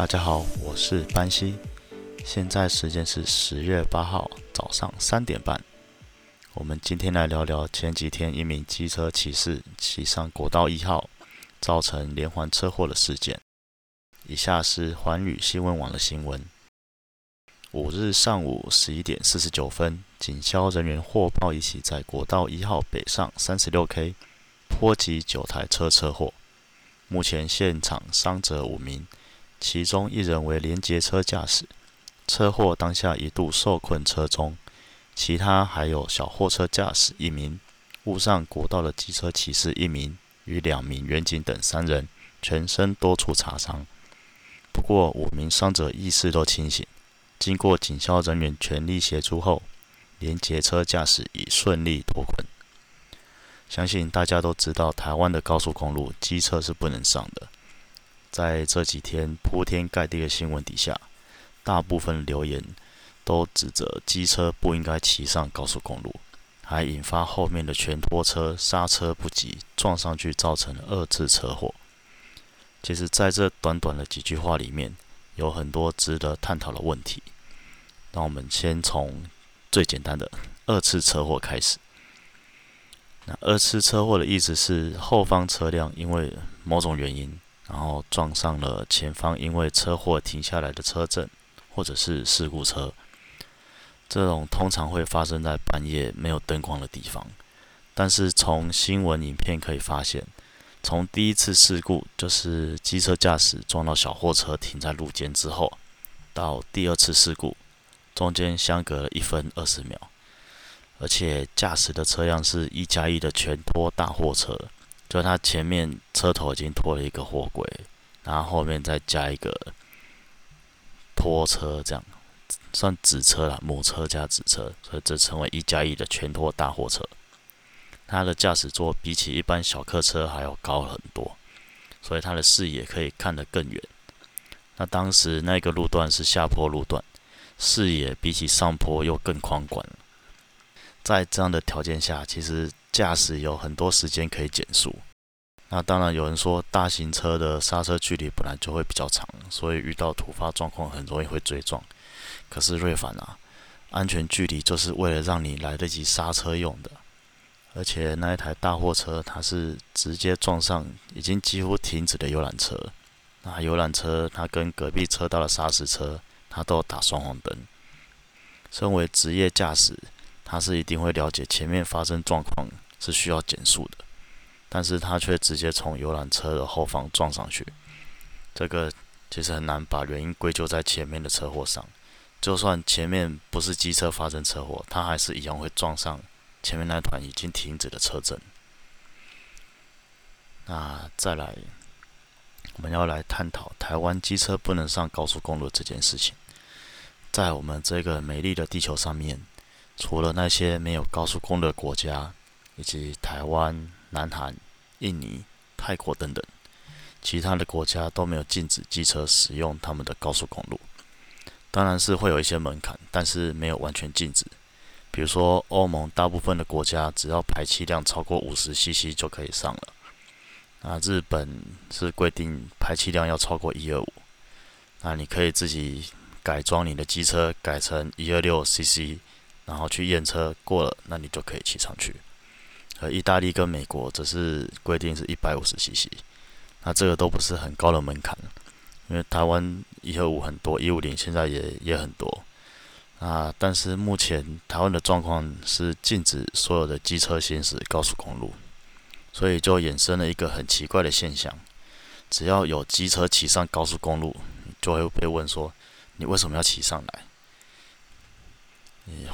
大家好，我是班西，现在时间是十月八号早上三点半。我们今天来聊聊前几天一名机车骑士骑上国道一号，造成连环车祸的事件。以下是环宇新闻网的新闻：五日上午十一点四十九分，警消人员获报一起在国道一号北上三十六 K，波及九台车车祸。目前现场伤者五名。其中一人为连接车驾驶，车祸当下一度受困车中；其他还有小货车驾驶一名，误上国道的机车骑士一名与两名员警等三人，全身多处擦伤。不过五名伤者意识都清醒，经过警消人员全力协助后，连接车驾驶已顺利脱困。相信大家都知道，台湾的高速公路机车是不能上的。在这几天铺天盖地的新闻底下，大部分留言都指责机车不应该骑上高速公路，还引发后面的全拖车刹车不及，撞上去造成二次车祸。其实，在这短短的几句话里面，有很多值得探讨的问题。那我们先从最简单的二次车祸开始。那二次车祸的意思是，后方车辆因为某种原因。然后撞上了前方因为车祸停下来的车阵，或者是事故车。这种通常会发生在半夜没有灯光的地方。但是从新闻影片可以发现，从第一次事故就是机车驾驶撞到小货车停在路肩之后，到第二次事故，中间相隔了一分二十秒，而且驾驶的车辆是一加一的全拖大货车。就它前面车头已经拖了一个货柜，然后后面再加一个拖车，这样算子车了，母车加子车，所以这称为一加一的全拖大货车。它的驾驶座比起一般小客车还要高很多，所以它的视野可以看得更远。那当时那个路段是下坡路段，视野比起上坡又更宽广。在这样的条件下，其实。驾驶有很多时间可以减速，那当然有人说大型车的刹车距离本来就会比较长，所以遇到突发状况很容易会追撞。可是瑞凡啊，安全距离就是为了让你来得及刹车用的。而且那一台大货车它是直接撞上已经几乎停止的游览车，那游览车它跟隔壁车道的砂石车它都打双黄灯。身为职业驾驶。他是一定会了解前面发生状况是需要减速的，但是他却直接从游览车的后方撞上去，这个其实很难把原因归咎在前面的车祸上。就算前面不是机车发生车祸，他还是一样会撞上前面那团已经停止的车阵。那再来，我们要来探讨台湾机车不能上高速公路这件事情，在我们这个美丽的地球上面。除了那些没有高速公路的国家，以及台湾、南韩、印尼、泰国等等，其他的国家都没有禁止机车使用他们的高速公路。当然是会有一些门槛，但是没有完全禁止。比如说，欧盟大部分的国家只要排气量超过五十 CC 就可以上了。那日本是规定排气量要超过一二五，那你可以自己改装你的机车，改成一二六 CC。然后去验车过了，那你就可以骑上去。而意大利跟美国则是规定是一百五十 CC，那这个都不是很高的门槛，因为台湾一二五很多，一五零现在也也很多。啊，但是目前台湾的状况是禁止所有的机车行驶高速公路，所以就衍生了一个很奇怪的现象：只要有机车骑上高速公路，就会被问说，你为什么要骑上来？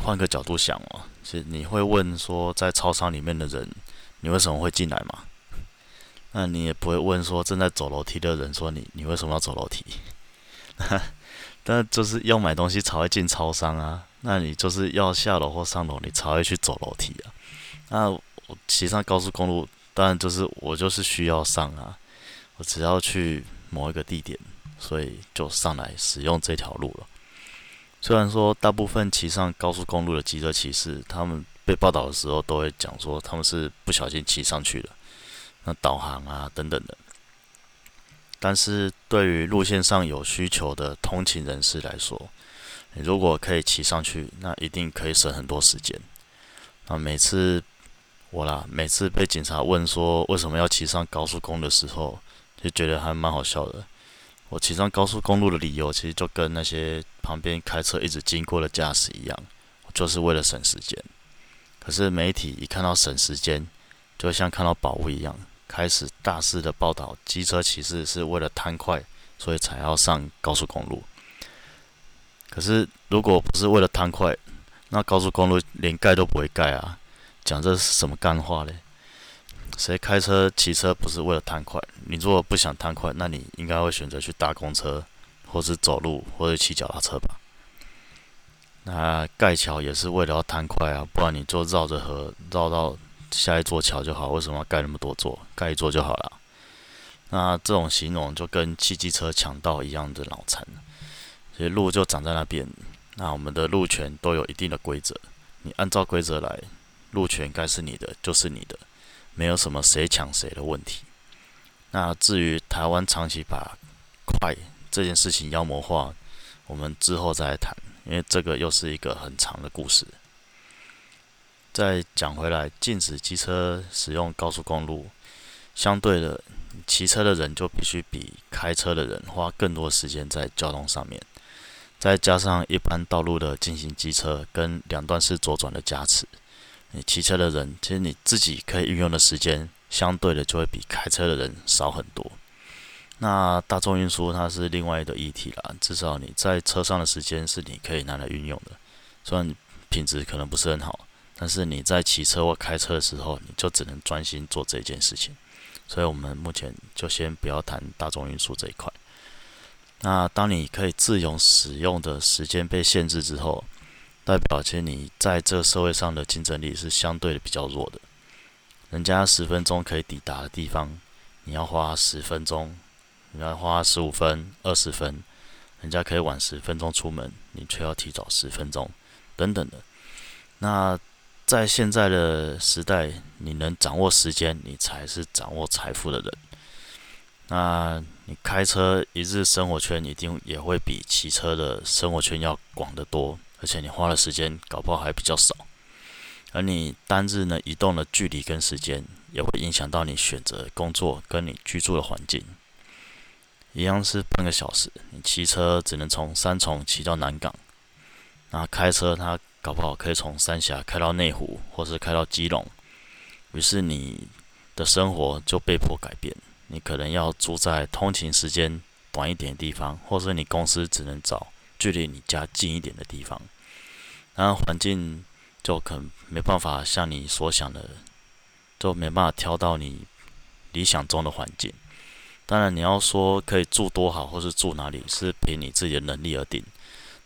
换个角度想哦，是你会问说，在超商里面的人，你为什么会进来嘛？那你也不会问说，正在走楼梯的人说，你你为什么要走楼梯？但就是要买东西才会进超商啊，那你就是要下楼或上楼，你才会去走楼梯啊。那我骑上高速公路，当然就是我就是需要上啊，我只要去某一个地点，所以就上来使用这条路了。虽然说大部分骑上高速公路的机车骑士，他们被报道的时候都会讲说他们是不小心骑上去的，那导航啊等等的。但是对于路线上有需求的通勤人士来说，你如果可以骑上去，那一定可以省很多时间。那每次我啦，每次被警察问说为什么要骑上高速公路的时候，就觉得还蛮好笑的。我骑上高速公路的理由，其实就跟那些旁边开车一直经过的驾驶一样，就是为了省时间。可是媒体一看到省时间，就像看到宝物一样。开始大肆的报道，机车骑士是为了贪快，所以才要上高速公路。可是如果不是为了贪快，那高速公路连盖都不会盖啊！讲这是什么干话嘞？谁开车骑车不是为了贪快？你如果不想贪快，那你应该会选择去搭公车，或是走路，或者骑脚踏车吧？那盖桥也是为了要贪快啊，不然你就绕着河绕到。下一座桥就好，为什么要盖那么多座？盖一座就好了。那这种形容就跟汽机车抢道一样的脑残。其实路就长在那边，那我们的路权都有一定的规则，你按照规则来，路权该是你的就是你的，没有什么谁抢谁的问题。那至于台湾长期把快这件事情妖魔化，我们之后再来谈，因为这个又是一个很长的故事。再讲回来，禁止机车使用高速公路，相对的，骑车的人就必须比开车的人花更多时间在交通上面。再加上一般道路的进行机车跟两段式左转的加持，你骑车的人其实你自己可以运用的时间，相对的就会比开车的人少很多。那大众运输它是另外一个议题啦，至少你在车上的时间是你可以拿来运用的，虽然品质可能不是很好。但是你在骑车或开车的时候，你就只能专心做这件事情。所以，我们目前就先不要谈大众运输这一块。那当你可以自由使用的时间被限制之后，代表其实你在这社会上的竞争力是相对比较弱的。人家十分钟可以抵达的地方，你要花十分钟，你要花十五分、二十分，人家可以晚十分钟出门，你却要提早十分钟，等等的。那在现在的时代，你能掌握时间，你才是掌握财富的人。那你开车一日生活圈一定也会比骑车的生活圈要广得多，而且你花的时间搞不好还比较少。而你单日呢移动的距离跟时间，也会影响到你选择工作跟你居住的环境。一样是半个小时，你骑车只能从三重骑到南港，那开车它。搞不好可以从三峡开到内湖，或是开到基隆，于是你的生活就被迫改变。你可能要住在通勤时间短一点的地方，或是你公司只能找距离你家近一点的地方。然后环境就可能没办法像你所想的，就没办法挑到你理想中的环境。当然，你要说可以住多好，或是住哪里，是凭你自己的能力而定。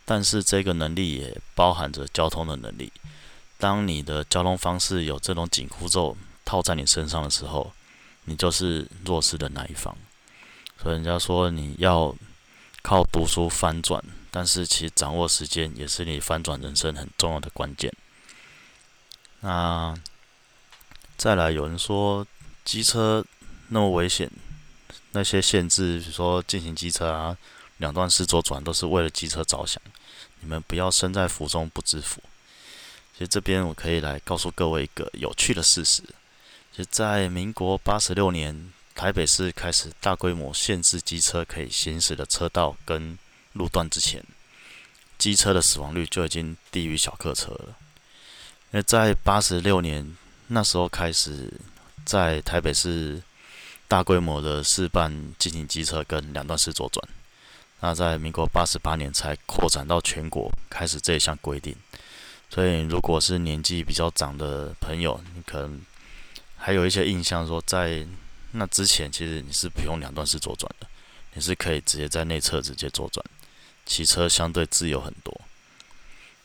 但是这个能力也包含着交通的能力。当你的交通方式有这种紧箍咒套在你身上的时候，你就是弱势的那一方。所以人家说你要靠读书翻转，但是其实掌握时间也是你翻转人生很重要的关键。那再来，有人说机车那么危险，那些限制，比如说进行机车啊，两段式左转都是为了机车着想。你们不要身在福中不知福。其实这边我可以来告诉各位一个有趣的事实：，就在民国八十六年，台北市开始大规模限制机车可以行驶的车道跟路段之前，机车的死亡率就已经低于小客车了。那在八十六年那时候开始，在台北市大规模的试办进行机车跟两段式左转。那在民国八十八年才扩展到全国，开始这一项规定。所以，如果是年纪比较长的朋友，你可能还有一些印象，说在那之前，其实你是不用两段式左转的，你是可以直接在内侧直接左转，骑车相对自由很多。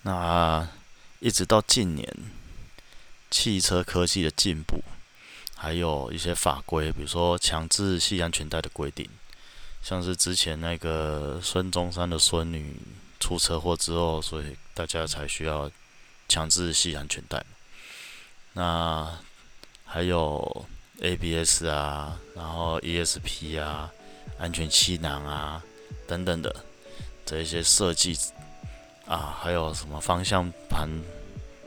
那一直到近年，汽车科技的进步，还有一些法规，比如说强制系安全带的规定。像是之前那个孙中山的孙女出车祸之后，所以大家才需要强制系安全带。那还有 ABS 啊，然后 ESP 啊，安全气囊啊等等的这一些设计啊，还有什么方向盘，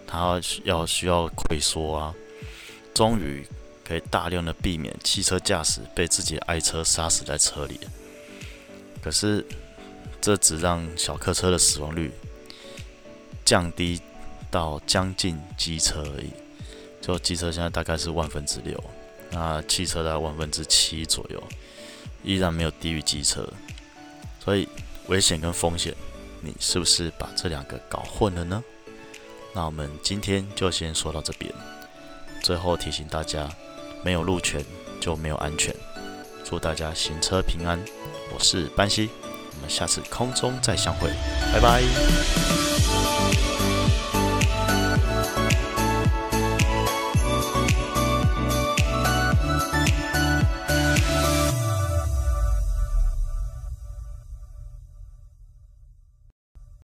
它要需要溃缩啊，终于可以大量的避免汽车驾驶被自己的爱车杀死在车里。可是这只让小客车的死亡率降低到将近机车而已，就机车现在大概是万分之六。那汽车在万分之七左右，依然没有低于机车，所以危险跟风险，你是不是把这两个搞混了呢？那我们今天就先说到这边。最后提醒大家，没有路权就没有安全。祝大家行车平安，我是班西，我们下次空中再相会，拜拜。